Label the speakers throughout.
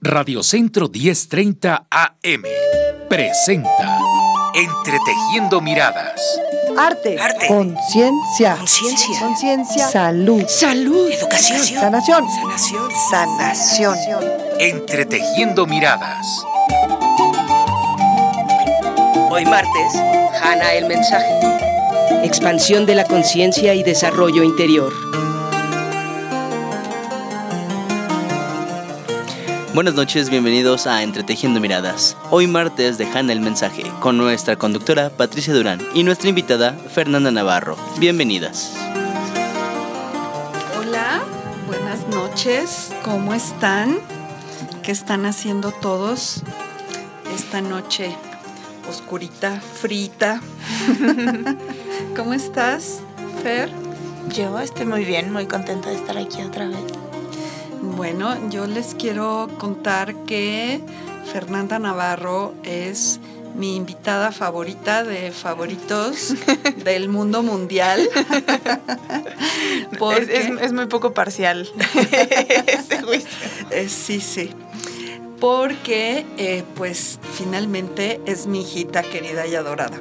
Speaker 1: Radio Centro 1030 AM presenta Entretejiendo Miradas.
Speaker 2: Arte. Conciencia.
Speaker 3: Conciencia.
Speaker 2: Conciencia. Salud.
Speaker 3: Salud. Educación.
Speaker 2: Sanación.
Speaker 3: Sanación.
Speaker 2: Sanación.
Speaker 1: Entretejiendo Miradas.
Speaker 3: Hoy martes, Hanna el mensaje. Expansión de la conciencia y desarrollo interior.
Speaker 4: Buenas noches, bienvenidos a Entretejiendo Miradas. Hoy martes de Hanna el Mensaje, con nuestra conductora Patricia Durán y nuestra invitada Fernanda Navarro. Bienvenidas.
Speaker 5: Hola, buenas noches, ¿cómo están? ¿Qué están haciendo todos esta noche oscurita, frita? ¿Cómo estás, Fer?
Speaker 6: Yo estoy muy bien, muy contenta de estar aquí otra vez.
Speaker 5: Bueno, yo les quiero contar que Fernanda Navarro es mi invitada favorita de favoritos del mundo mundial.
Speaker 6: Es, es- es muy poco parcial ese juicio.
Speaker 5: Eh, sí, sí. Porque, eh, pues, finalmente es mi hijita querida y adorada.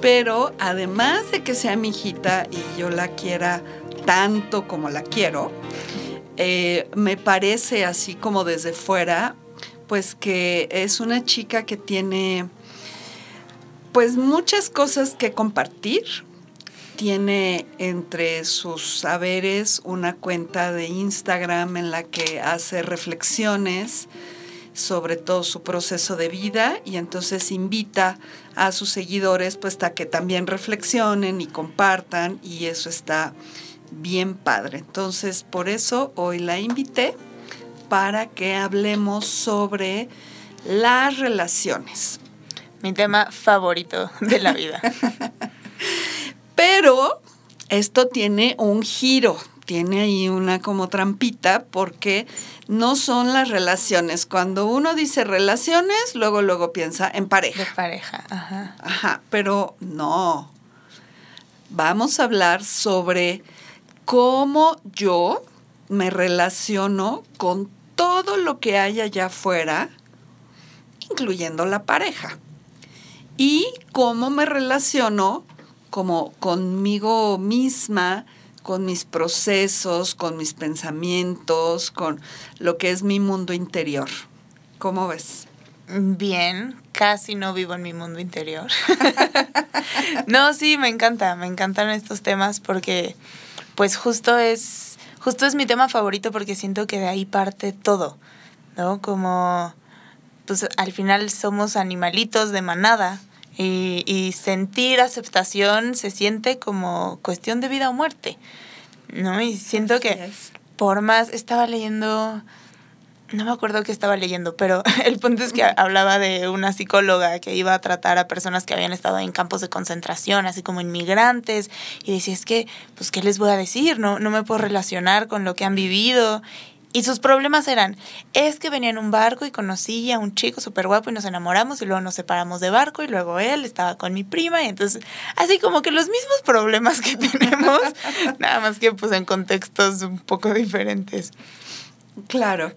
Speaker 5: Pero además de que sea mi hijita y yo la quiera tanto como la quiero, eh, me parece así como desde fuera, pues que es una chica que tiene, pues, muchas cosas que compartir. Tiene entre sus saberes una cuenta de Instagram en la que hace reflexiones sobre todo su proceso de vida y entonces invita a sus seguidores pues a que también reflexionen y compartan y eso está bien padre. Entonces por eso hoy la invité para que hablemos sobre las relaciones.
Speaker 6: Mi tema favorito de la vida.
Speaker 5: Pero esto tiene un giro, tiene ahí una como trampita porque no son las relaciones. Cuando uno dice relaciones, luego luego piensa en
Speaker 6: De
Speaker 5: pareja.
Speaker 6: pareja. Ajá.
Speaker 5: Ajá, pero no. Vamos a hablar sobre cómo yo me relaciono con todo lo que hay allá afuera, incluyendo la pareja. Y cómo me relaciono como conmigo misma, con mis procesos, con mis pensamientos, con lo que es mi mundo interior. ¿Cómo ves?
Speaker 6: Bien, casi no vivo en mi mundo interior. no, sí, me encanta, me encantan estos temas porque pues justo es justo es mi tema favorito porque siento que de ahí parte todo, ¿no? Como pues al final somos animalitos de manada y, y sentir aceptación se siente como cuestión de vida o muerte, ¿no? Y siento
Speaker 5: Así
Speaker 6: que
Speaker 5: es.
Speaker 6: por más estaba leyendo no me acuerdo qué estaba leyendo, pero el punto es que hablaba de una psicóloga que iba a tratar a personas que habían estado en campos de concentración, así como inmigrantes, y decía, es que, pues, ¿qué les voy a decir? No, no me puedo relacionar con lo que han vivido. Y sus problemas eran, es que venía en un barco y conocí a un chico súper guapo y nos enamoramos y luego nos separamos de barco y luego él estaba con mi prima y entonces, así como que los mismos problemas que tenemos, nada más que pues en contextos un poco diferentes.
Speaker 5: Claro.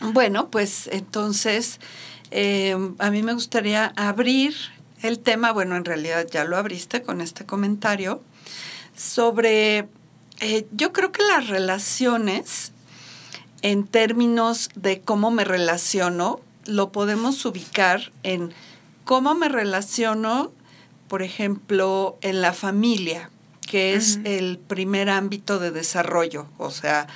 Speaker 5: Bueno, pues entonces eh, a mí me gustaría abrir el tema, bueno, en realidad ya lo abriste con este comentario, sobre, eh, yo creo que las relaciones en términos de cómo me relaciono, lo podemos ubicar en cómo me relaciono, por ejemplo, en la familia, que es el primer ámbito de desarrollo, o sea,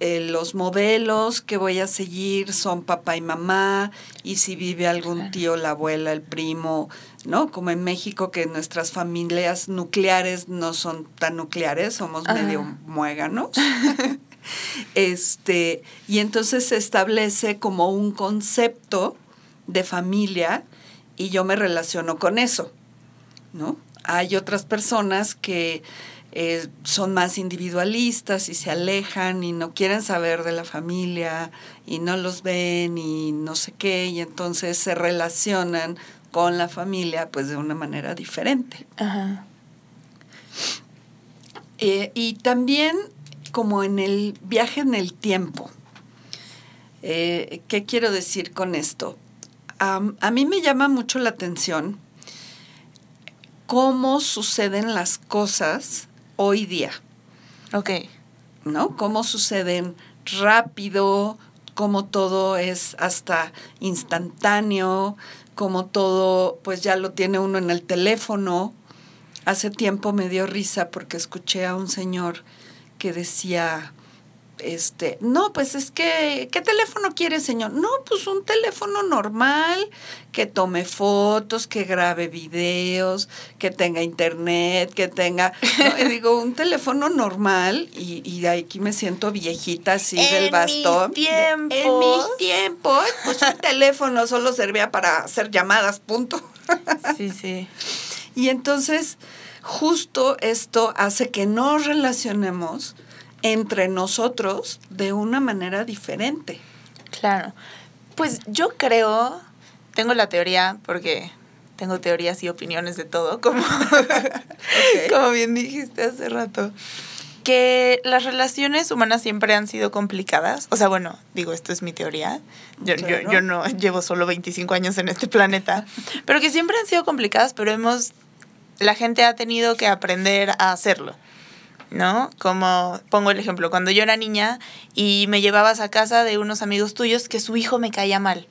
Speaker 5: eh, los modelos que voy a seguir son papá y mamá, y si vive algún tío, la abuela, el primo, ¿no? Como en México, que nuestras familias nucleares no son tan nucleares, somos
Speaker 6: Ajá.
Speaker 5: medio muéganos. este, y entonces se establece como un concepto de familia y yo me relaciono con eso, ¿no? Hay otras personas que eh, son más individualistas y se alejan y no quieren saber de la familia y no los ven y no sé qué, y entonces se relacionan con la familia pues de una manera diferente.
Speaker 6: Ajá.
Speaker 5: Eh, y también como en el viaje en el tiempo. Eh, ¿Qué quiero decir con esto? Am, a mí me llama mucho la atención cómo suceden las cosas hoy día,
Speaker 6: Ok.
Speaker 5: ¿no? Cómo suceden rápido, cómo todo es hasta instantáneo, cómo todo pues ya lo tiene uno en el teléfono. Hace tiempo me dio risa porque escuché a un señor que decía, este, no, pues es que, ¿qué teléfono quiere, señor? No, pues un teléfono normal, que tome fotos, que grabe videos, que tenga internet, que tenga, no, y digo, un teléfono normal, y, y aquí me siento viejita así del
Speaker 6: En
Speaker 5: bastón.
Speaker 6: mis
Speaker 5: En mis
Speaker 6: tiempos.
Speaker 5: tiempos, pues un teléfono solo servía para hacer llamadas, punto.
Speaker 6: Sí, sí.
Speaker 5: Y entonces, justo esto hace que nos relacionemos entre nosotros de una manera diferente.
Speaker 6: Claro. Pues yo creo, tengo la teoría, porque tengo teorías y opiniones de todo, como, como bien dijiste hace rato, que las relaciones humanas siempre han sido complicadas. O sea, bueno, digo, esto es mi teoría. Yo, yo- yo no llevo solo 25 años en este planeta, pero que siempre han sido complicadas, pero hemos, la gente ha tenido que aprender a hacerlo. ¿No? Como pongo el ejemplo, cuando yo era niña y me llevabas a casa de unos amigos tuyos que su hijo me caía mal.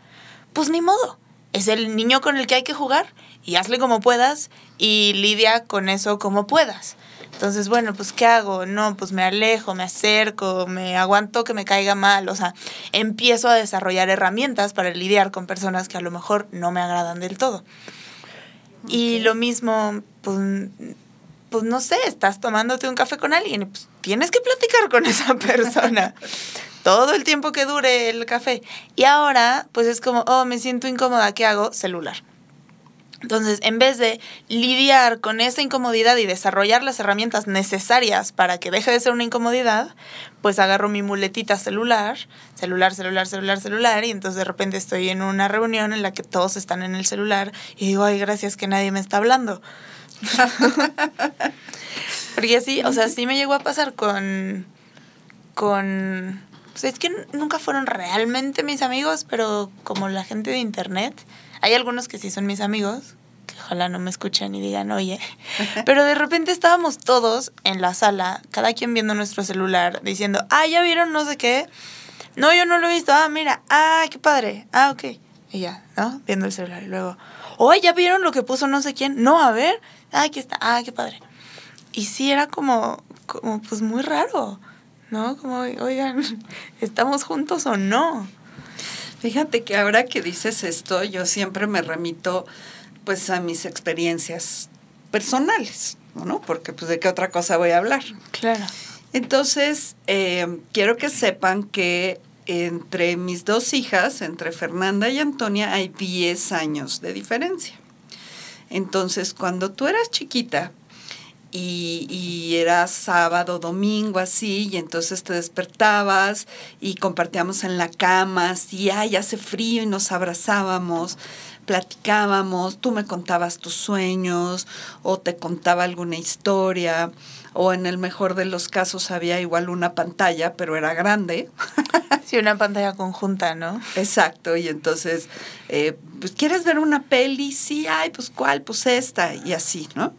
Speaker 6: Pues ni modo, es el niño con el que hay que jugar y hazle como puedas y lidia con eso como puedas. Entonces, bueno, pues ¿qué hago? No, pues me alejo, me acerco, me aguanto que me caiga mal, o sea, empiezo a desarrollar herramientas para lidiar con personas que a lo mejor no me agradan del todo. Y lo mismo, pues, pues no sé, estás tomándote un café con alguien y pues tienes que platicar con esa persona todo el tiempo que dure el café. Y ahora, pues es como, oh, me siento incómoda, ¿qué hago? Celular. Entonces, en vez de lidiar con esa incomodidad y desarrollar las herramientas necesarias para que deje de ser una incomodidad, pues agarro mi muletita celular, celular, celular, celular, celular, y entonces de repente estoy en una reunión en la que todos están en el celular y digo, ay, gracias que nadie me está hablando. Porque así, o sea, sí me llegó a pasar con. con. Pues es que nunca fueron realmente mis amigos, pero como la gente de internet. Hay algunos que sí son mis amigos, que ojalá no me escuchen y digan, oye. Pero de repente estábamos todos en la sala, cada quien viendo nuestro celular, diciendo, ah, ya vieron no sé qué. No, yo no lo he visto. Ah, mira, ah, qué padre. Ah, ok. Y ya, ¿no? Viendo el celular. Y luego, oh, ya vieron lo que puso no sé quién. No, a ver. Ah, aquí está. Ah, qué padre. Y sí, era como, como pues muy raro, ¿no? Como, oigan, ¿estamos juntos o no?
Speaker 5: Fíjate que ahora que dices esto, yo siempre me remito pues a mis experiencias personales, ¿no? Porque pues de qué otra cosa voy a hablar.
Speaker 6: Claro.
Speaker 5: Entonces, eh, quiero que sepan que entre mis dos hijas, entre Fernanda y Antonia, hay 10 años de diferencia. Entonces, cuando tú eras chiquita y, y era sábado, domingo, así, y entonces te despertabas y compartíamos en la cama, así, ay, hace frío y nos abrazábamos, platicábamos, tú me contabas tus sueños o te contaba alguna historia o en el mejor de los casos había igual una pantalla, pero era grande.
Speaker 6: Sí, una pantalla conjunta, ¿no?
Speaker 5: Exacto, y entonces, eh, pues, ¿quieres ver una peli? Sí, ay, pues, ¿cuál? Pues esta, y así, ¿no?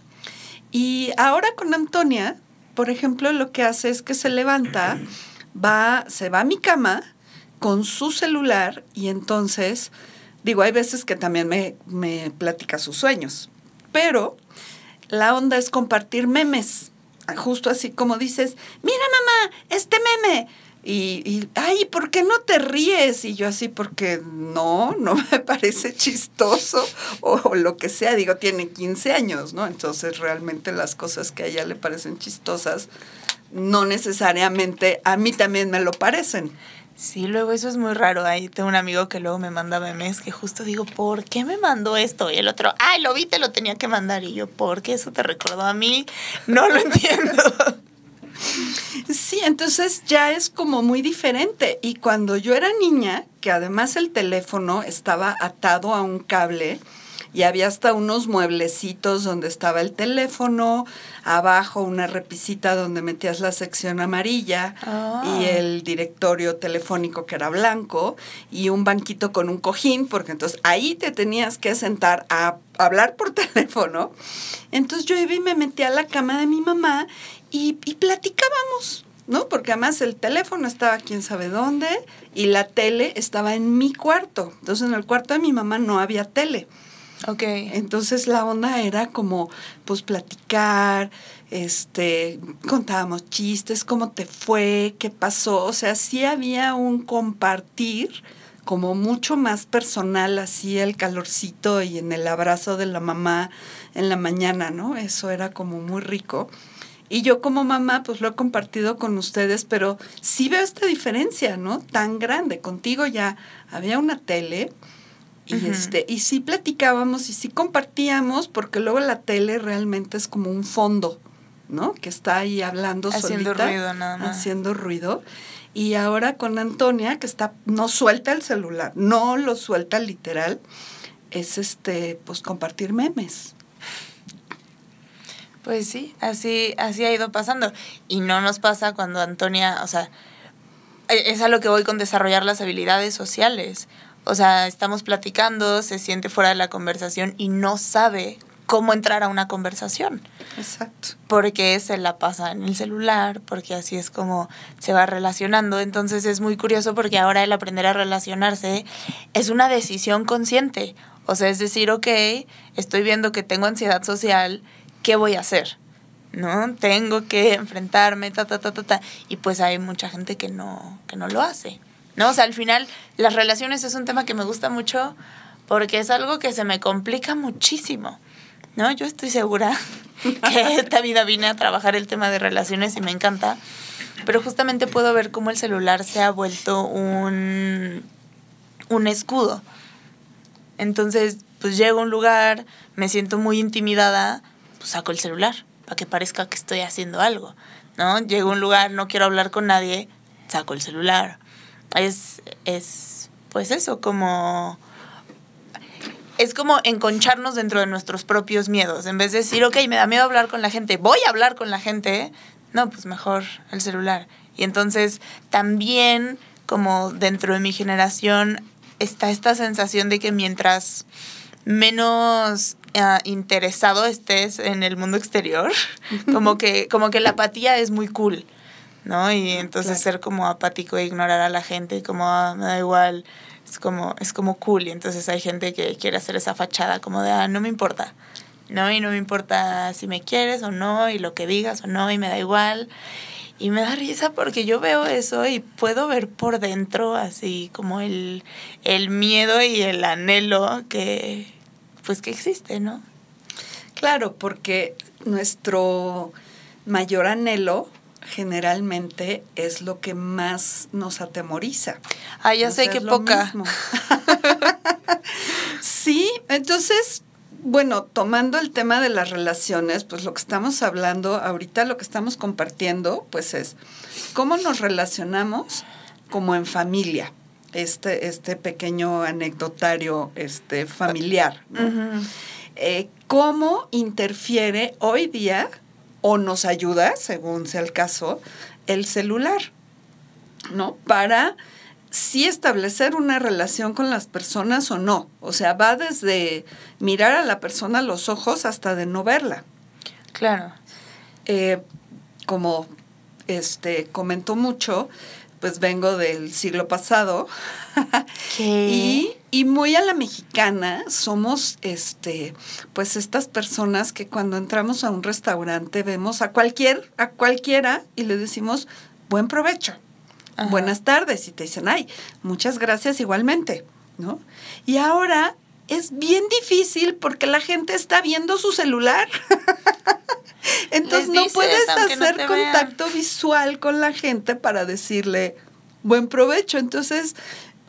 Speaker 5: Y ahora con Antonia, por ejemplo, lo que hace es que se levanta, va, se va a mi cama con su celular y entonces, digo, hay veces que también me, me platica sus sueños, pero la onda es compartir memes, justo así como dices, mira mamá, este meme. Y, ay, ¿por qué no te ríes? Y yo así, porque no, no me parece chistoso o, o lo que sea. Digo, tiene 15 años, ¿no? Entonces realmente las cosas que a ella le parecen chistosas, no necesariamente a mí también me lo parecen.
Speaker 6: Sí, luego eso es muy raro. Ahí tengo un amigo que luego me manda memes que justo digo, ¿por qué me mandó esto? Y el otro, ay, lo vi, te lo tenía que mandar. Y yo, ¿por qué eso te recordó a mí? No lo entiendo.
Speaker 5: Sí, entonces ya es como muy diferente. Y cuando yo era niña, que además el teléfono estaba atado a un cable y había hasta unos mueblecitos donde estaba el teléfono, abajo una repisita donde metías la sección amarilla
Speaker 6: Ah.
Speaker 5: y el directorio telefónico que era blanco y un banquito con un cojín, porque entonces ahí te tenías que sentar a hablar por teléfono. Entonces yo iba y me metía a la cama de mi mamá y, y platicábamos. ¿no? Porque además el teléfono estaba quién sabe dónde y la tele estaba en mi cuarto. Entonces en el cuarto de mi mamá no había tele.
Speaker 6: Ok.
Speaker 5: Entonces la onda era como, pues platicar, este, contábamos chistes, cómo te fue, qué pasó. O sea, sí había un compartir como mucho más personal, así el calorcito y en el abrazo de la mamá en la mañana, ¿no? Eso era como muy rico. Y yo como mamá, pues lo he compartido con ustedes, pero sí veo esta diferencia, ¿no? Tan grande. Contigo ya había una tele y este y sí platicábamos y sí compartíamos, porque luego la tele realmente es como un fondo, ¿no? Que está ahí hablando
Speaker 6: Haciendo
Speaker 5: solita,
Speaker 6: ruido nada más.
Speaker 5: haciendo ruido. Y ahora con Antonia, que está, no suelta el celular, no lo suelta literal, es este, pues compartir memes.
Speaker 6: Pues sí, así, así ha ido pasando. Y no nos pasa cuando Antonia, o sea, e- es a lo que voy con desarrollar las habilidades sociales. O sea, estamos platicando, se siente fuera de la conversación y no sabe cómo entrar a una conversación.
Speaker 5: Exacto.
Speaker 6: Porque se la pasa en el celular, porque así es como se va relacionando. Entonces es muy curioso porque ahora el aprender a relacionarse es una decisión consciente. O sea, es decir, ok, estoy viendo que tengo ansiedad social, ¿qué voy a hacer? ¿No? Tengo que enfrentarme, ta, ta, ta, ta, ta. Y pues hay mucha gente que no, que no lo hace. ¿No? O sea, al final, las relaciones es un tema que me gusta mucho porque es algo que se me complica muchísimo. ¿No? Yo estoy segura que esta vida vine a trabajar el tema de relaciones y me encanta. Pero justamente puedo ver cómo el celular se ha vuelto un, un escudo. Entonces, pues llego a un lugar, me siento muy intimidada, pues saco el celular para que parezca que estoy haciendo algo, ¿no? Llego a un lugar, no quiero hablar con nadie, saco el celular. Es, es pues eso, como... Es como enconcharnos dentro de nuestros propios miedos. En vez de decir, ok, me da miedo hablar con la gente, voy a hablar con la gente, no, pues mejor el celular. Y entonces también, como dentro de mi generación, está esta sensación de que mientras menos ah, interesado estés en el mundo exterior, como que, como que la apatía es muy cool, ¿no? Y entonces
Speaker 5: Claro.
Speaker 6: ser como apático e ignorar a la gente, como "Ah, me da igual, es como, es como cool. Y entonces hay gente que quiere hacer esa fachada como de, ah, no me importa, ¿no? Y no me importa si me quieres o no, y lo que digas o no, y me da igual. Y me da risa porque yo veo eso y puedo ver por dentro así como el, el miedo y el anhelo que pues que existe, ¿no?
Speaker 5: Claro, porque nuestro mayor anhelo generalmente es lo que más nos atemoriza.
Speaker 6: Ah, ya sé
Speaker 5: lo
Speaker 6: poca.
Speaker 5: sí, entonces, bueno, tomando el tema de las relaciones, pues lo que estamos hablando ahorita, lo que estamos compartiendo, pues es cómo nos relacionamos como en familia. Este, este pequeño anecdotario este, familiar. eh, cómo interfiere hoy día o nos ayuda, según sea el caso, el celular, ¿no? Para sí establecer una relación con las personas o no. O sea, va desde mirar a la persona a los ojos hasta de no verla.
Speaker 6: Claro.
Speaker 5: Eh, como este comentó mucho, pues vengo del siglo pasado. Y, y muy a la mexicana somos este pues estas personas que cuando entramos a un restaurante vemos a cualquier a cualquiera y le decimos buen provecho
Speaker 6: Ajá.
Speaker 5: buenas tardes y te dicen ay muchas gracias igualmente no y ahora es bien difícil porque la gente está viendo su celular entonces no puedes
Speaker 6: no
Speaker 5: hacer
Speaker 6: vean.
Speaker 5: contacto visual con la gente para decirle buen provecho. Entonces,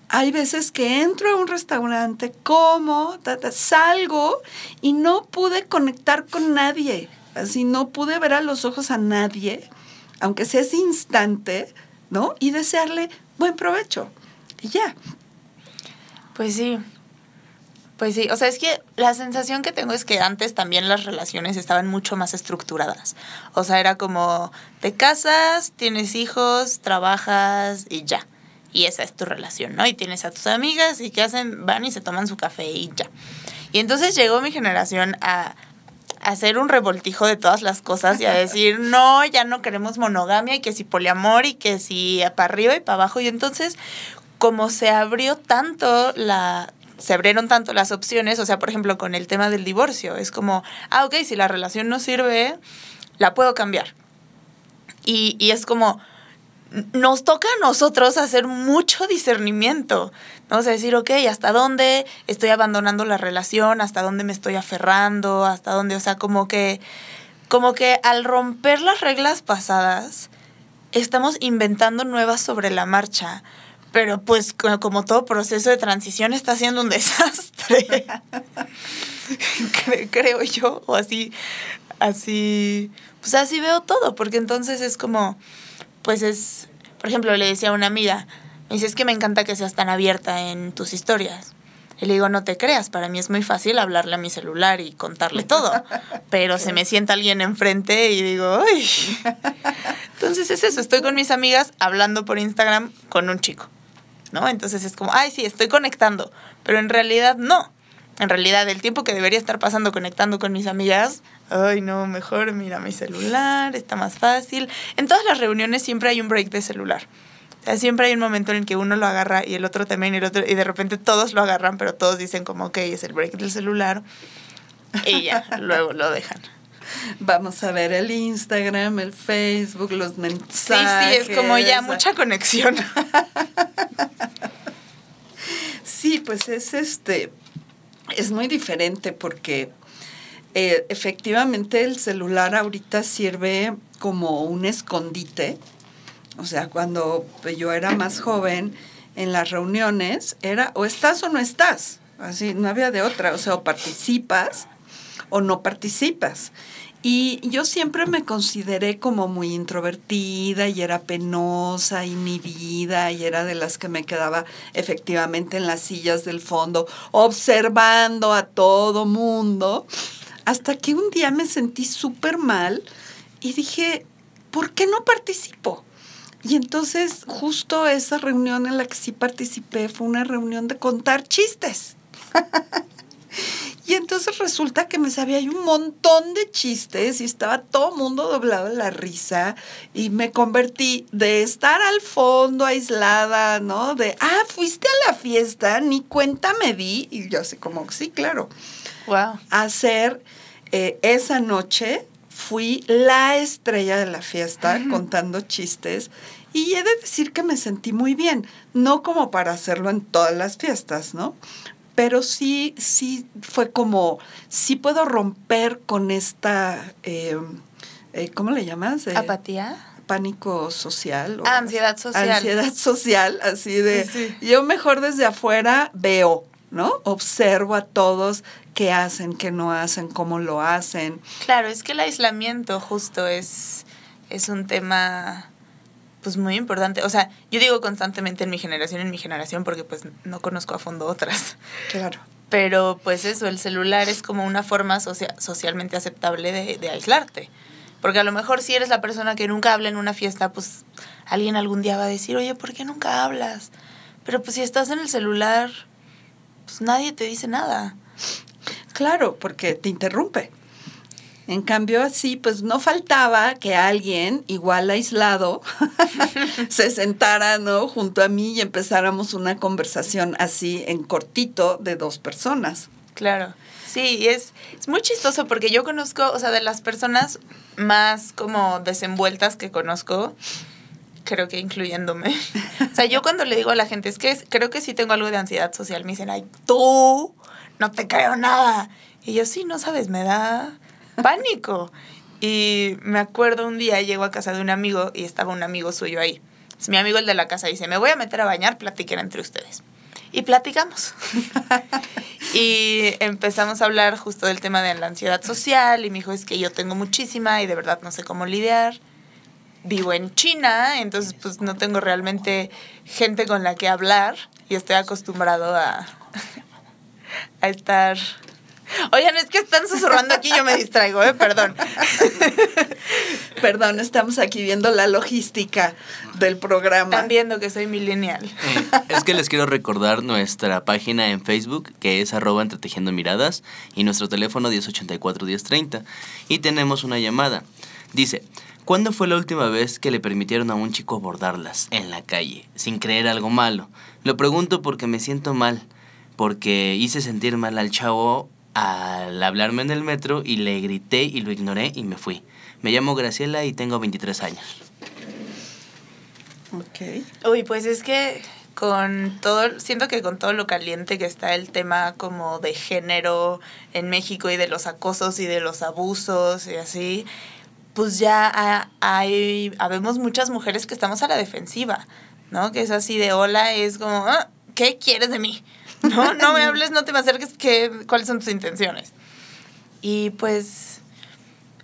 Speaker 5: hay veces que entro a un restaurante, como, ta, ta, salgo y no pude conectar con nadie. Así no pude ver a los ojos a nadie, aunque sea ese instante, ¿no? Y desearle buen provecho. Y ya.
Speaker 6: Pues sí. Pues sí, o sea, es que la sensación que tengo es que antes también las relaciones estaban mucho más estructuradas. O sea, era como, te casas, tienes hijos, trabajas y ya. Y esa es tu relación, ¿no? Y tienes a tus amigas y que hacen, van y se toman su café y ya. Y entonces llegó mi generación a hacer un revoltijo de todas las cosas y a decir, no, ya no queremos monogamia y que si poliamor y que si para arriba y para abajo. Y entonces, como se abrió tanto la se abrieron tanto las opciones, o sea, por ejemplo, con el tema del divorcio, es como, ah, ok, si la relación no sirve, la puedo cambiar. Y, y es como, nos toca a nosotros hacer mucho discernimiento. Vamos a decir, ok, ¿hasta dónde estoy abandonando la relación? ¿Hasta dónde me estoy aferrando? ¿Hasta dónde? O sea, como que, como que al romper las reglas pasadas, estamos inventando nuevas sobre la marcha. Pero pues como todo proceso de transición está siendo un desastre. creo yo, o así, así, pues así veo todo, porque entonces es como, pues es, por ejemplo, le decía a una amiga, me dice, es que me encanta que seas tan abierta en tus historias. Y le digo, no te creas, para mí es muy fácil hablarle a mi celular y contarle todo. Pero se me sienta alguien enfrente y digo, uy. Entonces es eso, estoy con mis amigas hablando por Instagram con un chico. ¿No? Entonces es como, ay, sí, estoy conectando, pero en realidad no. En realidad, el tiempo que debería estar pasando conectando con mis amigas, ay, no, mejor mira mi celular, está más fácil. En todas las reuniones siempre hay un break de celular. O sea, siempre hay un momento en el que uno lo agarra y el otro también y el otro, y de repente todos lo agarran, pero todos dicen como, ok, es el break del celular. Y ya, luego lo dejan.
Speaker 5: Vamos a ver el Instagram, el Facebook, los mensajes.
Speaker 6: Sí, sí, es como ya mucha conexión.
Speaker 5: sí, pues es este, es muy diferente porque eh, efectivamente el celular ahorita sirve como un escondite. O sea, cuando yo era más joven, en las reuniones era o estás o no estás. Así, no había de otra. O sea, o participas o no participas. Y yo siempre me consideré como muy introvertida y era penosa, inhibida y era de las que me quedaba efectivamente en las sillas del fondo observando a todo mundo. Hasta que un día me sentí súper mal y dije, ¿por qué no participo? Y entonces justo esa reunión en la que sí participé fue una reunión de contar chistes. Y entonces resulta que me sabía un montón de chistes y estaba todo mundo doblado en la risa y me convertí de estar al fondo aislada, ¿no? De, ah, fuiste a la fiesta, ni cuenta me di. Y yo así como, sí, claro.
Speaker 6: Wow.
Speaker 5: Hacer eh, esa noche fui la estrella de la fiesta contando chistes y he de decir que me sentí muy bien, no como para hacerlo en todas las fiestas, ¿no? Pero sí, sí fue como, sí puedo romper con esta, eh, eh, ¿cómo le llamas?
Speaker 6: Apatía.
Speaker 5: Pánico social.
Speaker 6: Ansiedad social.
Speaker 5: Ansiedad social, así de, yo mejor desde afuera veo, ¿no? Observo a todos qué hacen, qué no hacen, cómo lo hacen.
Speaker 6: Claro, es que el aislamiento justo es, es un tema pues muy importante. O sea, yo digo constantemente en mi generación, en mi generación, porque pues no conozco a fondo otras.
Speaker 5: Claro.
Speaker 6: Pero pues eso, el celular es como una forma socialmente aceptable de, de, aislarte. Porque a lo mejor si eres la persona que nunca habla en una fiesta, pues alguien algún día va a decir, oye, ¿por qué nunca hablas? Pero pues si estás en el celular, pues nadie te dice nada.
Speaker 5: Claro, porque te interrumpe. En cambio, así, pues no faltaba que alguien, igual aislado, se sentara, ¿no? Junto a mí y empezáramos una conversación así en cortito de dos personas.
Speaker 6: Claro. Sí, es, es muy chistoso porque yo conozco, o sea, de las personas más como desenvueltas que conozco, creo que incluyéndome. O sea, yo cuando le digo a la gente, es que creo que sí tengo algo de ansiedad social, me dicen, ay, tú, no te creo nada. Y yo, sí, no sabes, me da pánico. Y me acuerdo un día llego a casa de un amigo y estaba un amigo suyo ahí. Es mi amigo el de la casa dice, me voy a meter a bañar, platiquen entre ustedes. Y platicamos. y empezamos a hablar justo del tema de la ansiedad social y me dijo, es que yo tengo muchísima y de verdad no sé cómo lidiar. Vivo en China, entonces pues no tengo realmente gente con la que hablar y estoy acostumbrado a, a estar Oigan, es que están susurrando aquí, yo me distraigo, ¿eh? Perdón.
Speaker 5: Perdón, estamos aquí viendo la logística del programa.
Speaker 6: Están viendo que soy millennial.
Speaker 4: Eh, es que les quiero recordar nuestra página en Facebook, que es arroba entretejiendo miradas, y nuestro teléfono 1084-1030. Y tenemos una llamada. Dice, ¿cuándo fue la última vez que le permitieron a un chico abordarlas en la calle, sin creer algo malo? Lo pregunto porque me siento mal, porque hice sentir mal al chavo al hablarme en el metro y le grité y lo ignoré y me fui. Me llamo Graciela y tengo 23 años.
Speaker 5: Ok.
Speaker 6: Uy, pues es que con todo, siento que con todo lo caliente que está el tema como de género en México y de los acosos y de los abusos y así, pues ya hay, habemos muchas mujeres que estamos a la defensiva, ¿no? Que es así de hola, es como, ah, ¿qué quieres de mí? No, no me hables, no te me acerques, ¿qué, ¿cuáles son tus intenciones? Y pues,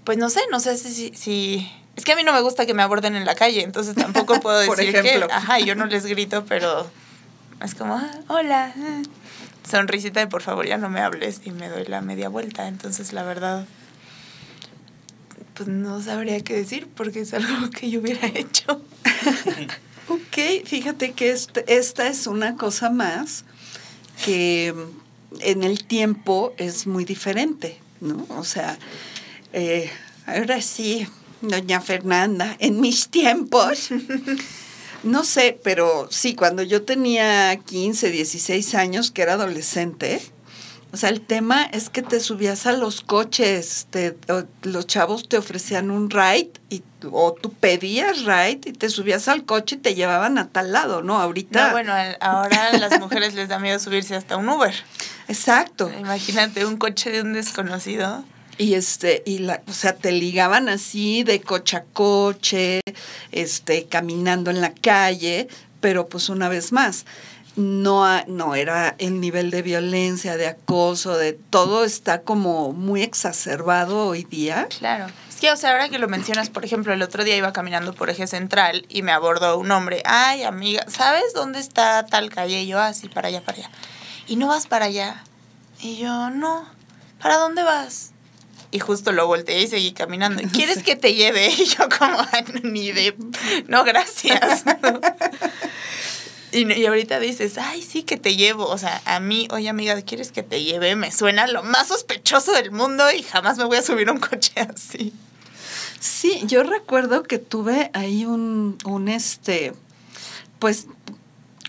Speaker 6: pues no sé, no sé si, si, Es que a mí no me gusta que me aborden en la calle, entonces tampoco puedo decir
Speaker 5: Por ejemplo.
Speaker 6: que... Ajá, yo no les grito, pero es como, ah, hola, ah. sonrisita de por favor ya no me hables y me doy la media vuelta. Entonces, la verdad, pues no sabría qué decir porque es algo que yo hubiera hecho.
Speaker 5: Ok, fíjate que este- esta es una cosa más que en el tiempo es muy diferente, ¿no? O sea, eh, ahora sí, doña Fernanda, en mis tiempos, no sé, pero sí, cuando yo tenía 15, 16 años, que era adolescente, o sea, el tema es que te subías a los coches, te- los chavos te ofrecían un ride y, o tú pedías ride y te subías al coche y te llevaban a tal lado, ¿no? Ahorita.
Speaker 6: No, bueno, ahora a las mujeres les da miedo subirse hasta un Uber.
Speaker 5: Exacto.
Speaker 6: Imagínate un coche de un desconocido.
Speaker 5: Y este, y la, o sea, te ligaban así de coche a coche, este, caminando en la calle, pero pues una vez más, no, no era el nivel de violencia, de acoso, de todo está como muy exacerbado hoy día.
Speaker 6: Claro. Es que, o sea, ahora que lo mencionas, por ejemplo, el otro día iba caminando por eje central y me abordó un hombre. Ay, amiga, ¿sabes dónde está tal calle? Y yo, ah, sí, para allá, para allá. ¿Y no vas para allá? Y yo, no. ¿Para dónde vas? Y justo lo volteé y seguí caminando. ¿Quieres que te lleve? Y yo como, "Ay, ni de... No, gracias. Y, y ahorita dices, ay, sí, que te llevo. O sea, a mí, oye, amiga, ¿quieres que te lleve? Me suena lo más sospechoso del mundo y jamás me voy a subir a un coche así.
Speaker 5: Sí, yo recuerdo que tuve ahí un, un este, pues,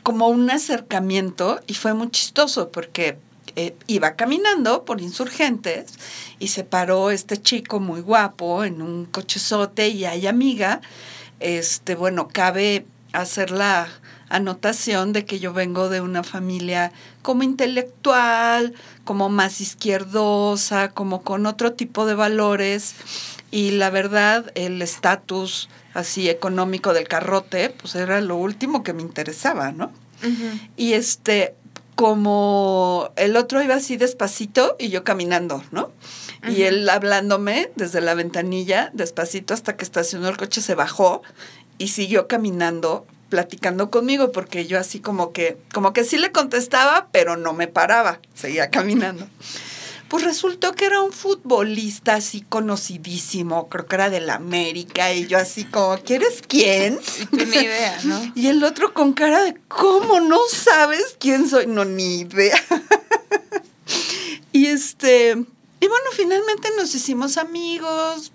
Speaker 5: como un acercamiento y fue muy chistoso porque eh, iba caminando por insurgentes y se paró este chico muy guapo en un cochezote y hay amiga, este, bueno, cabe hacer la anotación de que yo vengo de una familia como intelectual, como más izquierdosa, como con otro tipo de valores y la verdad el estatus así económico del carrote pues era lo último que me interesaba, ¿no? Y este, como el otro iba así despacito y yo caminando, ¿no? Y
Speaker 6: Ujú.
Speaker 5: él hablándome desde la ventanilla, despacito hasta que estacionó el coche, se bajó y siguió caminando, platicando conmigo, porque yo así como que, como que sí le contestaba, pero no me paraba, seguía caminando. Pues resultó que era un futbolista así conocidísimo, creo que era del América, y yo así como, ¿quieres quién?
Speaker 6: Ni idea, ¿no?
Speaker 5: Y el otro con cara de, ¿cómo no sabes quién soy? No, ni idea. y este, y bueno, finalmente nos hicimos amigos,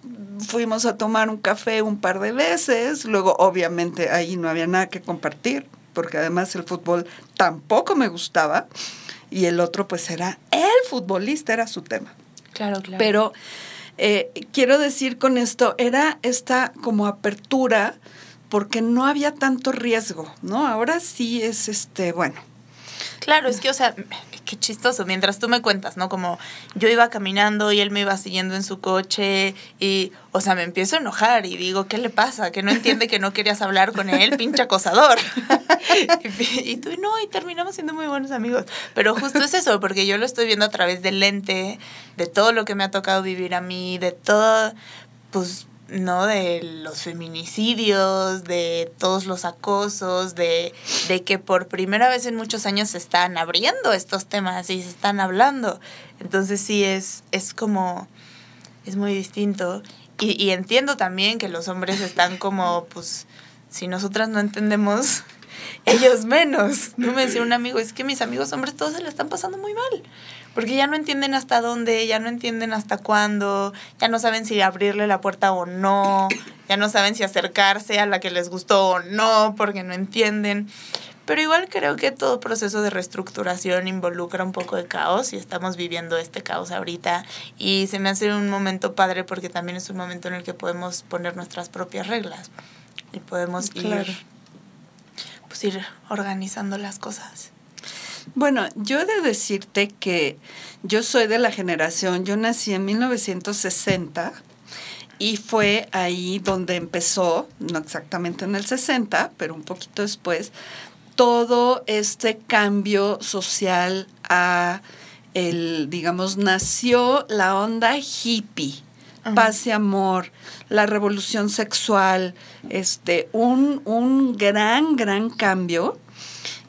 Speaker 5: fuimos a tomar un café un par de veces, luego obviamente ahí no había nada que compartir, porque además el fútbol tampoco me gustaba, y el otro pues era el futbolista, era su tema.
Speaker 6: Claro, claro.
Speaker 5: Pero eh, quiero decir con esto, era esta como apertura porque no había tanto riesgo, ¿no? Ahora sí es este, bueno.
Speaker 6: Claro, es que, o sea, qué chistoso. Mientras tú me cuentas, ¿no? Como yo iba caminando y él me iba siguiendo en su coche y, o sea, me empiezo a enojar y digo, ¿qué le pasa? Que no entiende que no querías hablar con él, pinche acosador. y, y tú, no, y terminamos siendo muy buenos amigos. Pero justo es eso, porque yo lo estoy viendo a través del lente, de todo lo que me ha tocado vivir a mí, de todo, pues ¿no? De los feminicidios, de todos los acosos, de, de que por primera vez en muchos años se están abriendo estos temas y se están hablando. Entonces sí es, es como, es muy distinto. Y, y entiendo también que los hombres están como, pues, si nosotras no entendemos, ellos menos. No me decía un amigo, es que mis amigos hombres todos se están pasando muy mal porque ya no entienden hasta dónde, ya no entienden hasta cuándo, ya no saben si abrirle la puerta o no, ya no saben si acercarse a la que les gustó o no, porque no entienden. Pero igual creo que todo proceso de reestructuración involucra un poco de caos y estamos viviendo este caos ahorita y se me hace un momento padre porque también es un momento en el que podemos poner nuestras propias reglas y podemos ir, pues ir organizando las cosas.
Speaker 5: Bueno, yo he de decirte que yo soy de la generación, yo nací en 1960 y fue ahí donde empezó, no exactamente en el 60, pero un poquito después, todo este cambio social a el, digamos, nació la onda hippie, paz y amor, la revolución sexual, este, un, un gran, gran cambio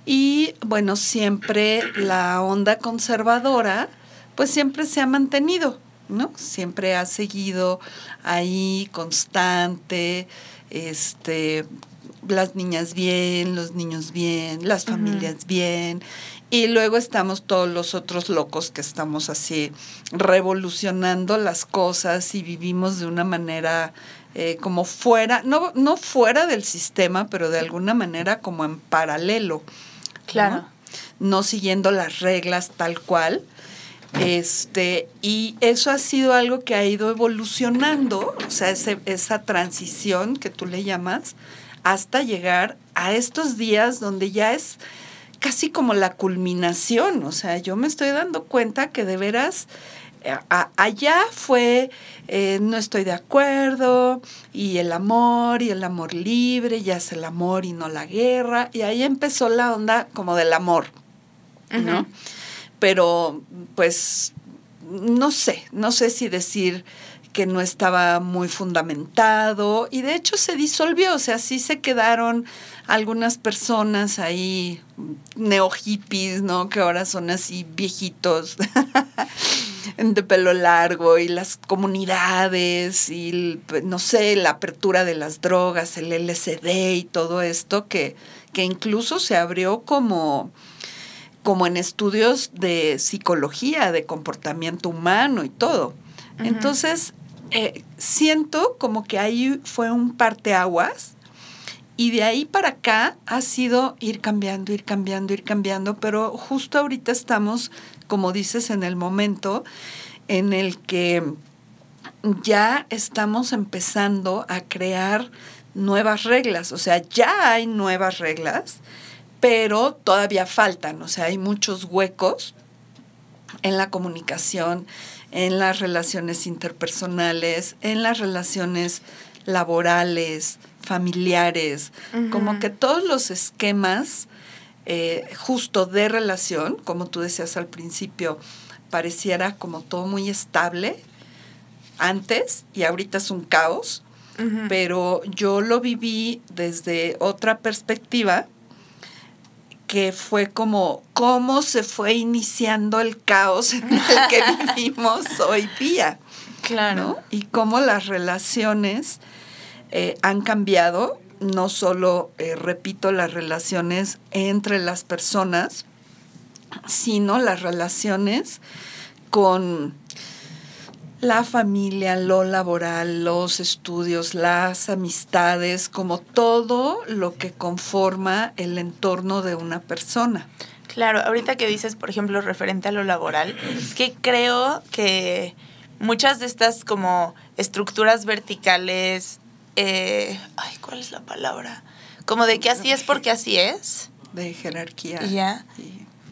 Speaker 5: y bueno, siempre la onda conservadora, pues siempre se ha mantenido, ¿no? Siempre ha seguido ahí constante, este, las niñas bien, los niños bien, las familias bien. Y luego estamos todos los otros locos que estamos así revolucionando las cosas y vivimos de una manera eh, como fuera, no, no fuera del sistema, pero de alguna manera como en paralelo.
Speaker 6: Claro.
Speaker 5: ¿no? siguiendo las reglas tal cual. Este, y eso ha sido algo que ha ido evolucionando, o sea, esa transición que tú le llamas, hasta llegar a estos días donde ya es casi como la culminación, o sea, yo me estoy dando cuenta que de veras allá fue eh, no estoy de acuerdo y el amor y el amor libre, ya es el amor y no la guerra, y ahí empezó la onda como del amor, ¿no? Pero pues no sé, no sé si decir que no estaba muy fundamentado y de hecho se disolvió, o sea, sí se quedaron algunas personas ahí neo hippies, ¿no? Que ahora son así viejitos de pelo largo y las comunidades y no sé, la apertura de las drogas, el LSD y todo esto que, que incluso se abrió como como en estudios de psicología, de comportamiento humano y todo. Entonces, eh, siento como que ahí fue un parteaguas y de ahí para acá ha sido ir cambiando, ir cambiando, ir cambiando, pero justo ahorita estamos, como dices, en el momento en el que ya estamos empezando a crear nuevas reglas, o sea, ya hay nuevas reglas, pero todavía faltan, o sea, hay muchos huecos en la comunicación, en las relaciones interpersonales, en las relaciones laborales, familiares, como que todos los esquemas eh, justo de relación, como tú decías al principio, pareciera como todo muy estable antes y ahorita es un caos, pero yo lo viví desde otra perspectiva que fue como cómo se fue iniciando el caos en el que vivimos hoy día.
Speaker 6: Claro.
Speaker 5: Y cómo las relaciones eh, han cambiado, no solo, eh, repito, las relaciones entre las personas, sino las relaciones con la familia, lo laboral, los estudios, las amistades, como todo lo que conforma el entorno de una persona.
Speaker 6: Claro, ahorita que dices, por ejemplo, referente a lo laboral, es que creo que muchas de estas como estructuras verticales eh, ay, ¿cuál es la palabra? Como de que así es porque así es.
Speaker 5: De jerarquía.
Speaker 6: Ya.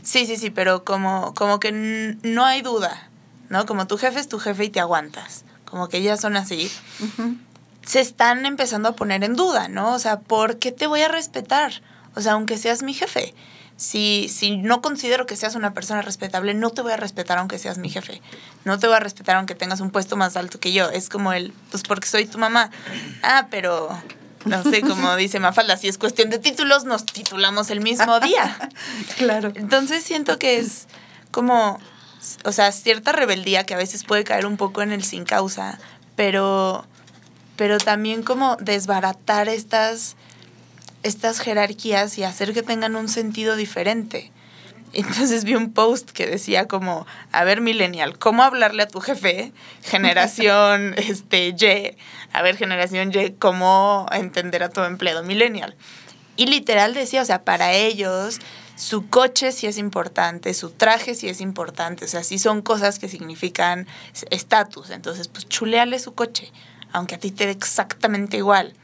Speaker 6: Sí, sí, sí, pero como, como que no hay duda, ¿no? Como tu jefe es tu jefe y te aguantas. Como que ya son así. Se están empezando a poner en duda, ¿no? O sea, ¿por qué te voy a respetar? O sea, aunque seas mi jefe. Si, si no considero que seas una persona respetable, no te voy a respetar aunque seas mi jefe. No te voy a respetar aunque tengas un puesto más alto que yo. Es como el, pues porque soy tu mamá. Ah, pero no sé, como dice Mafalda, si es cuestión de títulos, nos titulamos el mismo día.
Speaker 5: Claro.
Speaker 6: Entonces siento que es como, o sea, cierta rebeldía que a veces puede caer un poco en el sin causa, pero, pero también como desbaratar estas estas jerarquías y hacer que tengan un sentido diferente. Entonces vi un post que decía como, a ver, millennial, ¿cómo hablarle a tu jefe? Generación este, Y, a ver, generación Y, ¿cómo entender a tu empleado millennial? Y literal decía, o sea, para ellos su coche sí es importante, su traje sí es importante, o sea, sí son cosas que significan estatus. Entonces, pues chuleale su coche, aunque a ti te dé exactamente igual.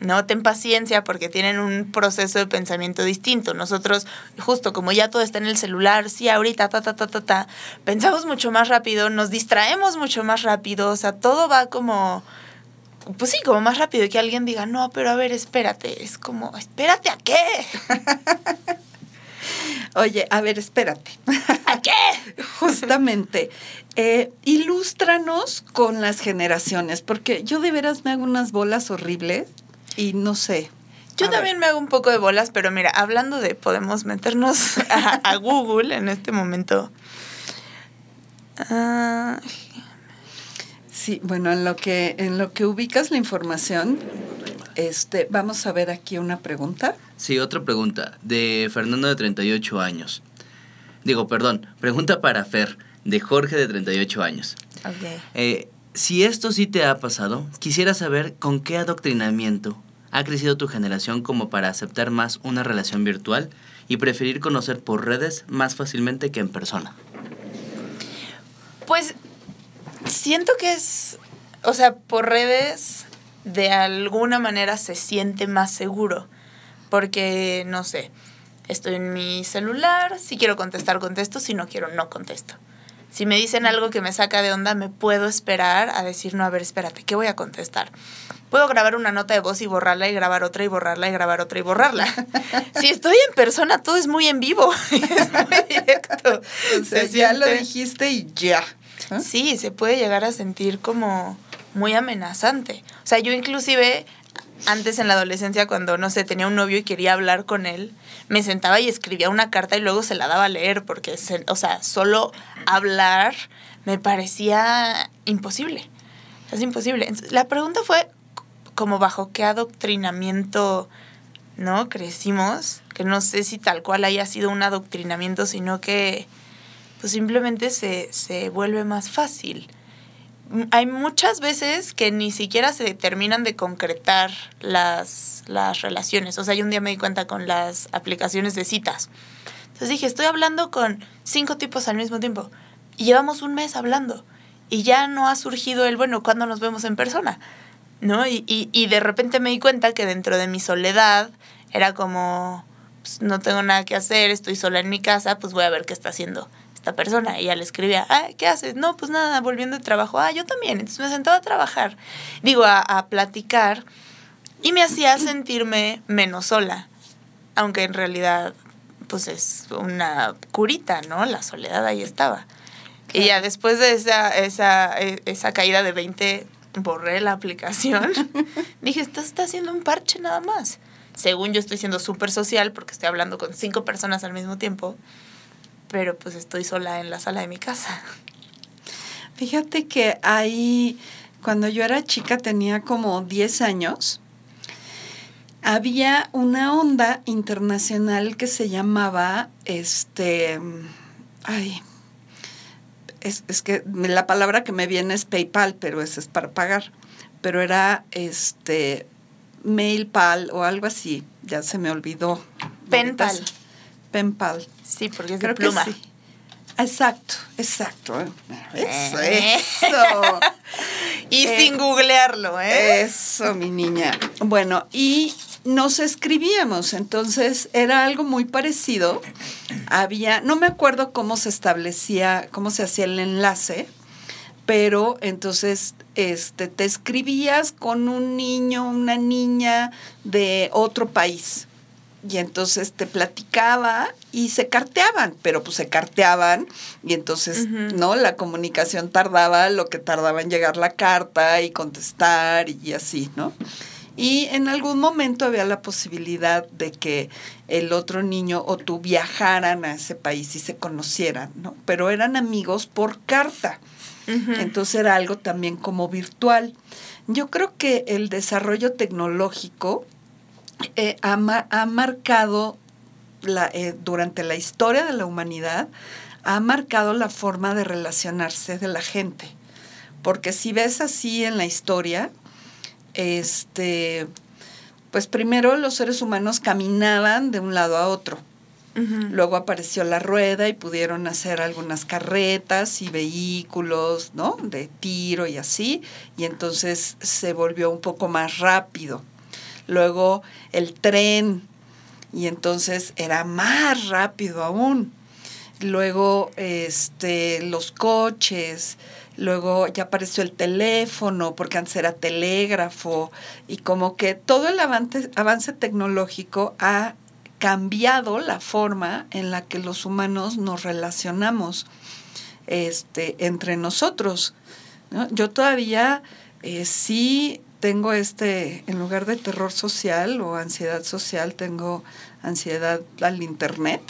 Speaker 6: ¿No? Ten paciencia porque tienen un proceso de pensamiento distinto. Nosotros, justo como ya todo está en el celular, sí, ahorita, ta, ta, ta, ta, ta, pensamos mucho más rápido, nos distraemos mucho más rápido, o sea, todo va como, pues sí, como más rápido que alguien diga, no, pero a ver, espérate, es como, espérate a qué.
Speaker 5: Oye, a ver, espérate.
Speaker 6: ¿A qué?
Speaker 5: Justamente. Eh, ilústranos con las generaciones, porque yo de veras me hago unas bolas horribles y no sé.
Speaker 6: Yo también me hago un poco de bolas, pero mira, hablando de podemos meternos a, Google en este momento.
Speaker 5: sí, bueno, en lo que en lo que ubicas la información, este, vamos a ver aquí una pregunta.
Speaker 4: Sí, otra pregunta de Fernando de 38 años. Digo, perdón, pregunta para Fer de Jorge de 38 años.
Speaker 6: Okay.
Speaker 4: Eh, si esto sí te ha pasado, quisiera saber con qué adoctrinamiento ha crecido tu generación como para aceptar más una relación virtual y preferir conocer por redes más fácilmente que en persona.
Speaker 6: Pues siento que es, o sea, por redes de alguna manera se siente más seguro, porque, no sé, estoy en mi celular, si quiero contestar, contesto, si no quiero, no contesto. Si me dicen algo que me saca de onda, me puedo esperar a decir, no, a ver, espérate, ¿qué voy a contestar? Puedo grabar una nota de voz y borrarla y grabar otra y borrarla y grabar otra y borrarla. si estoy en persona, todo es muy en vivo, es muy directo.
Speaker 5: ya lo dijiste y ya.
Speaker 6: Sí, se puede llegar a sentir como muy amenazante. O sea, yo inclusive antes en la adolescencia cuando, no sé, tenía un novio y quería hablar con él, me sentaba y escribía una carta y luego se la daba a leer porque, o sea, solo hablar me parecía imposible. Es imposible. la pregunta fue como bajo qué adoctrinamiento, ¿no? Crecimos, que no sé si tal cual haya sido un adoctrinamiento, sino que pues simplemente se, se vuelve más fácil hay muchas veces que ni siquiera se terminan de concretar las, las relaciones. O sea, yo un día me di cuenta con las aplicaciones de citas. Entonces dije, estoy hablando con cinco tipos al mismo tiempo. Y llevamos un mes hablando. Y ya no ha surgido el, bueno, ¿cuándo nos vemos en persona? ¿No? Y, y, y de repente me di cuenta que dentro de mi soledad era como, pues, no tengo nada que hacer, estoy sola en mi casa, pues voy a ver qué está haciendo esta persona. Y ella le escribía, ah, ¿qué haces? No, pues nada, volviendo de trabajo. Ah, yo también. Entonces me sentaba a trabajar, digo, a, a platicar y me hacía sentirme menos sola. Aunque en realidad, pues es una curita, ¿no? La soledad ahí estaba. Y ya después de esa, esa, e, esa caída de 20, borré la aplicación. Dije, estás está haciendo un parche nada más. Según yo estoy siendo súper social porque estoy hablando con cinco personas al mismo tiempo pero pues estoy sola en la sala de mi casa.
Speaker 5: Fíjate que ahí, cuando yo era chica, tenía como 10 años, había una onda internacional que se llamaba, este, ay, es, es, que la palabra que me viene es PayPal, pero eso es para pagar, pero era este MailPal o algo así, ya se me olvidó.
Speaker 6: Penpal.
Speaker 5: Penpal.
Speaker 6: Sí, porque es de pluma. sí.
Speaker 5: Exacto, exacto. Eso, eh. eso.
Speaker 6: y eh, sin googlearlo, ¿eh?
Speaker 5: Eso, mi niña. Bueno, y nos escribíamos, entonces era algo muy parecido. Había, no me acuerdo cómo se establecía, cómo se hacía el enlace, pero entonces este, te escribías con un niño, una niña de otro país y entonces te platicaba y se carteaban, pero pues se carteaban y entonces, ¿no? La comunicación tardaba lo que tardaba en llegar la carta y contestar y así, ¿no? Y en algún momento había la posibilidad de que el otro niño o tú viajaran a ese país y se conocieran, ¿no? Pero eran amigos por carta. Entonces era algo también como virtual. Yo creo que el desarrollo tecnológico eh, ha, marcado la, eh, durante la historia de la humanidad, ha marcado la forma de relacionarse de la gente. Porque si ves así en la historia, este, pues primero los seres humanos caminaban de un lado a otro. Luego apareció la rueda y pudieron hacer algunas carretas y vehículos, ¿no? De tiro y así. Y entonces se volvió un poco más rápido. Luego el tren y entonces era más rápido aún. Luego este, los coches, luego ya apareció el teléfono, porque antes era telégrafo, y como que todo el avance, avance tecnológico ha cambiado la forma en la que los humanos nos relacionamos este, entre nosotros. Yo todavía eh, sí tengo este, en lugar de terror social o ansiedad social, tengo ansiedad al internet.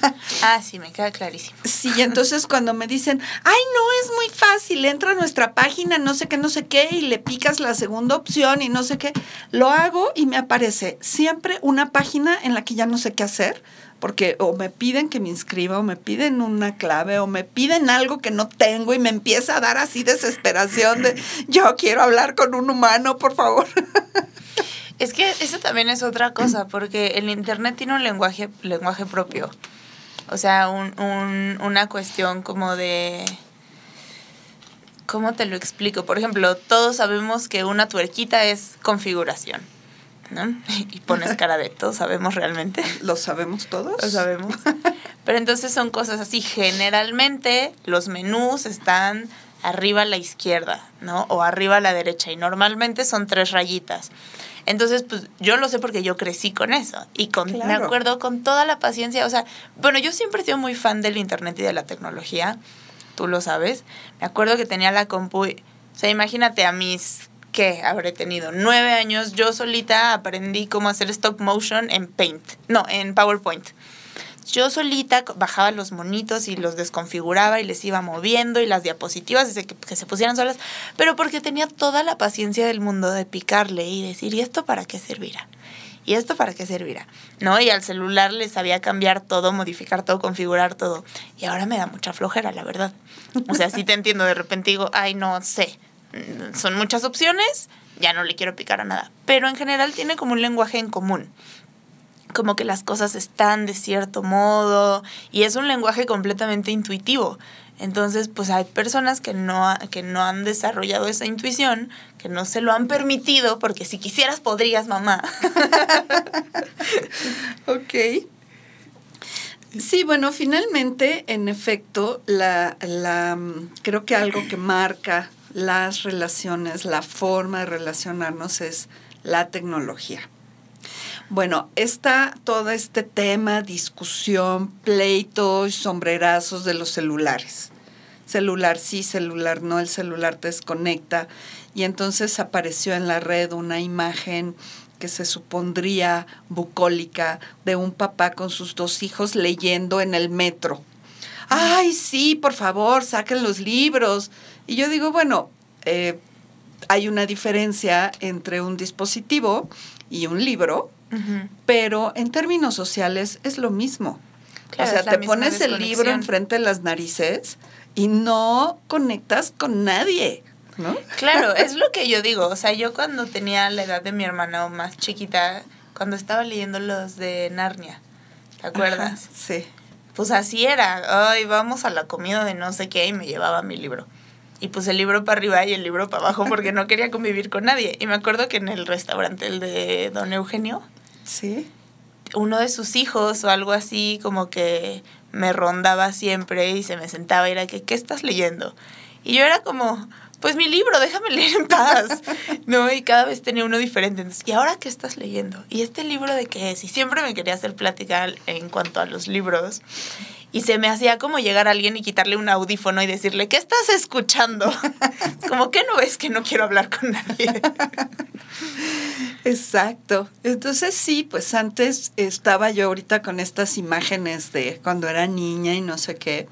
Speaker 6: ah, sí, me queda clarísimo.
Speaker 5: Sí, entonces cuando me dicen, ay, no, es muy fácil, entra a nuestra página, no sé qué, no sé qué, y le picas la segunda opción y no sé qué, lo hago y me aparece siempre una página en la que ya no sé qué hacer, porque o me piden que me inscriba, o me piden una clave, o me piden algo que no tengo y me empieza a dar así desesperación de, yo quiero hablar con un humano, por favor.
Speaker 6: Es que eso también es otra cosa, porque el Internet tiene un lenguaje, lenguaje propio. O sea, un, un, una cuestión como de... ¿Cómo te lo explico? Por ejemplo, todos sabemos que una tuerquita es configuración. ¿No? Y pones cara de todos sabemos realmente.
Speaker 5: ¿Lo sabemos todos?
Speaker 6: Lo sabemos. Pero entonces son cosas así. Generalmente los menús están arriba a la izquierda, ¿no? O arriba a la derecha. Y normalmente son tres rayitas. Entonces, pues yo lo sé porque yo crecí con eso. Y con, me acuerdo con toda la paciencia. O sea, bueno, yo siempre he sido muy fan del internet y de la tecnología. Tú lo sabes. Me acuerdo que tenía la compu. O sea, imagínate a mis ¿qué habré tenido? Nueve años, yo solita aprendí cómo hacer stop motion en Paint, no, en PowerPoint yo solita bajaba los monitos y los desconfiguraba y les iba moviendo y las diapositivas desde que, que, se pusieran solas, pero porque tenía toda la paciencia del mundo de picarle y decir, ¿y esto para qué servirá? ¿Y esto para qué servirá? ¿No? Y al celular les sabía cambiar todo, modificar todo, configurar todo. Y ahora me da mucha flojera, la verdad. O sea, sí te entiendo, de repente digo, ay, no sé, son muchas opciones, ya no le quiero picar a nada. Pero en general tiene como un lenguaje en común como que las cosas están de cierto modo y es un lenguaje completamente intuitivo. Entonces, pues hay personas que no, que no han desarrollado esa intuición, que no se lo han permitido, porque si quisieras podrías, mamá.
Speaker 5: ok. Sí, bueno, finalmente, en efecto, la, la, creo que algo que marca las relaciones, la forma de relacionarnos es la tecnología. Bueno, está todo este tema, discusión, pleitos, sombrerazos de los celulares. Celular sí, celular no, el celular te desconecta. Y entonces apareció en la red una imagen que se supondría bucólica de un papá con sus dos hijos leyendo en el metro. Ay, sí, por favor, saquen los libros. Y yo digo, bueno, eh, hay una diferencia entre un dispositivo y un libro pero en términos sociales es lo mismo. o sea, te pones el libro enfrente de las narices y no conectas con nadie. ¿No?
Speaker 6: Claro, es lo que yo digo. O sea, yo cuando tenía la edad de mi hermana o más chiquita, cuando estaba leyendo los de Narnia, ¿te acuerdas?
Speaker 5: sí.
Speaker 6: Pues así era. Ay, vamos a la comida de no sé qué y me llevaba mi libro y puse el libro para arriba y el libro para abajo porque no quería convivir con nadie. Y me acuerdo que en el restaurante, el de Don Eugenio,
Speaker 5: Sí.
Speaker 6: Uno de sus hijos o algo así como que me rondaba siempre y se me sentaba y era que, ¿qué estás leyendo? Y yo era como, pues mi libro, déjame leer en paz. ¿No? Y cada vez tenía uno diferente. Entonces, ¿y ahora qué estás leyendo? ¿Y este libro de qué es? Y siempre me quería hacer plática en cuanto a los libros. Y se me hacía como llegar a alguien y quitarle un audífono y decirle, ¿qué estás escuchando? como que no ves que no quiero hablar con nadie.
Speaker 5: Exacto. Entonces sí, pues antes estaba yo ahorita con estas imágenes de cuando era niña y no sé qué.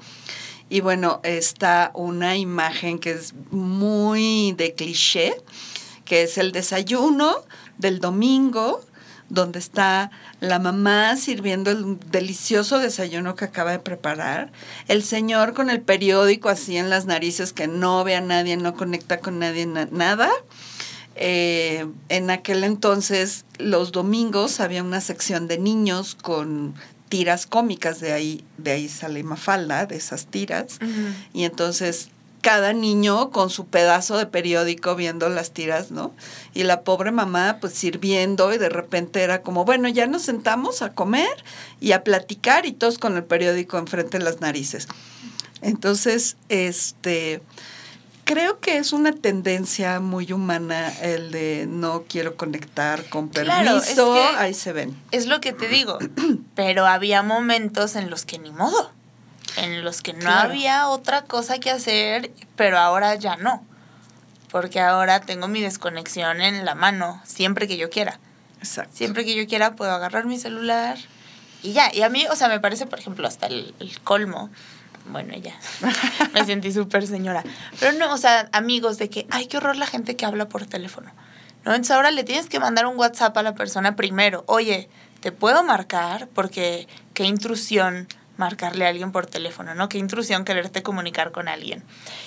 Speaker 5: Y bueno, está una imagen que es muy de cliché, que es el desayuno del domingo, donde está la mamá sirviendo el delicioso desayuno que acaba de preparar, el señor con el periódico así en las narices que no ve a nadie, no conecta con nadie, nada. Eh, en aquel entonces, los domingos había una sección de niños con tiras cómicas, de ahí, de ahí sale Mafalda, de esas tiras. Y entonces cada niño con su pedazo de periódico viendo las tiras, ¿no? Y la pobre mamá pues sirviendo y de repente era como, bueno, ya nos sentamos a comer y a platicar y todos con el periódico enfrente de las narices. Entonces, este, creo que es una tendencia muy humana el de no quiero conectar con permiso, ahí se ven.
Speaker 6: Es lo que te digo, pero había momentos en los que ni modo, en los que no había otra cosa que hacer, pero ahora ya no, porque ahora tengo mi desconexión en la mano, siempre que yo quiera. Exacto. Siempre que yo quiera puedo agarrar mi celular y ya, y a mí, o sea, me parece, por ejemplo, hasta el colmo bueno, ya, me sentí súper señora. Pero no, o sea, amigos, de que, ay, qué horror la gente que habla por teléfono. ¿No? Entonces ahora le tienes que mandar un WhatsApp a la persona primero. Oye, ¿te puedo marcar? Porque qué intrusión marcarle a alguien por teléfono, ¿no? Qué intrusión quererte comunicar con alguien.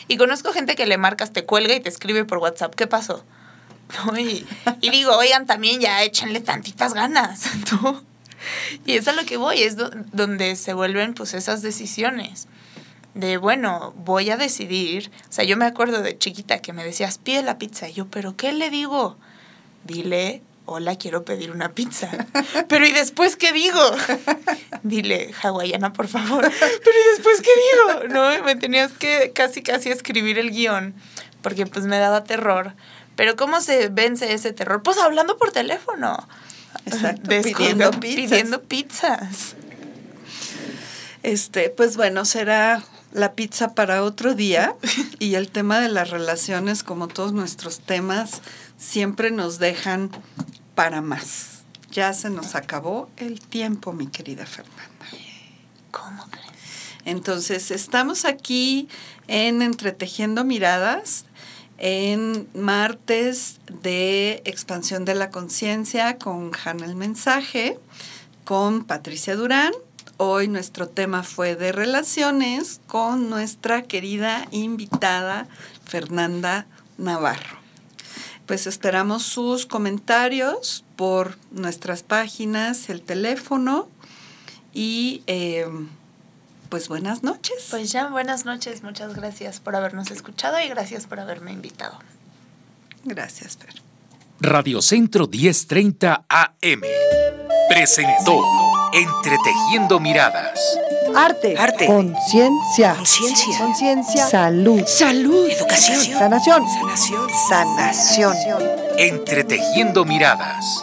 Speaker 6: Y conozco gente que le marcas, te cuelga y te escribe por WhatsApp. ¿Qué pasó? Y, y digo, oigan, también ya échenle tantitas ganas, ¿tú? Y es a lo que voy, es donde se vuelven pues esas decisiones de, bueno, voy a decidir. O sea, yo me acuerdo de chiquita que me decías, pide la pizza. Y yo, ¿pero qué le digo? Dile, hola, quiero pedir una pizza. Pero ¿y después qué digo? Dile, hawaiana, por favor. Pero ¿y después qué digo? No, me tenías que casi, casi escribir el guion, porque pues me daba terror. Pero ¿cómo se vence ese terror? Pues hablando por teléfono.
Speaker 5: Exacto, pidiendo pizzas.
Speaker 6: Pidiendo pizzas.
Speaker 5: Este, pues bueno, será la pizza para otro día y el tema de las relaciones, como todos nuestros temas, siempre nos dejan para más. Ya se nos acabó el tiempo, mi querida Fernanda.
Speaker 6: ¿Cómo crees?
Speaker 5: Entonces, estamos aquí en Entretejiendo Miradas, en martes de expansión de la conciencia con Hanna el Mensaje, con Patricia Durán Hoy nuestro tema fue de relaciones con nuestra querida invitada Fernanda Navarro. Pues esperamos sus comentarios por nuestras páginas, el teléfono y eh, pues buenas noches.
Speaker 6: Pues ya buenas noches, muchas gracias por habernos escuchado y gracias por haberme invitado.
Speaker 5: Gracias, Fer.
Speaker 1: Radio Centro 1030 AM presentó Entretejiendo Miradas.
Speaker 2: Arte.
Speaker 3: Arte.
Speaker 2: Conciencia.
Speaker 3: Conciencia.
Speaker 2: Conciencia. Salud.
Speaker 3: Salud. Educación.
Speaker 2: Sanación.
Speaker 3: Sanación.
Speaker 2: Sanación.
Speaker 1: Entretejiendo Miradas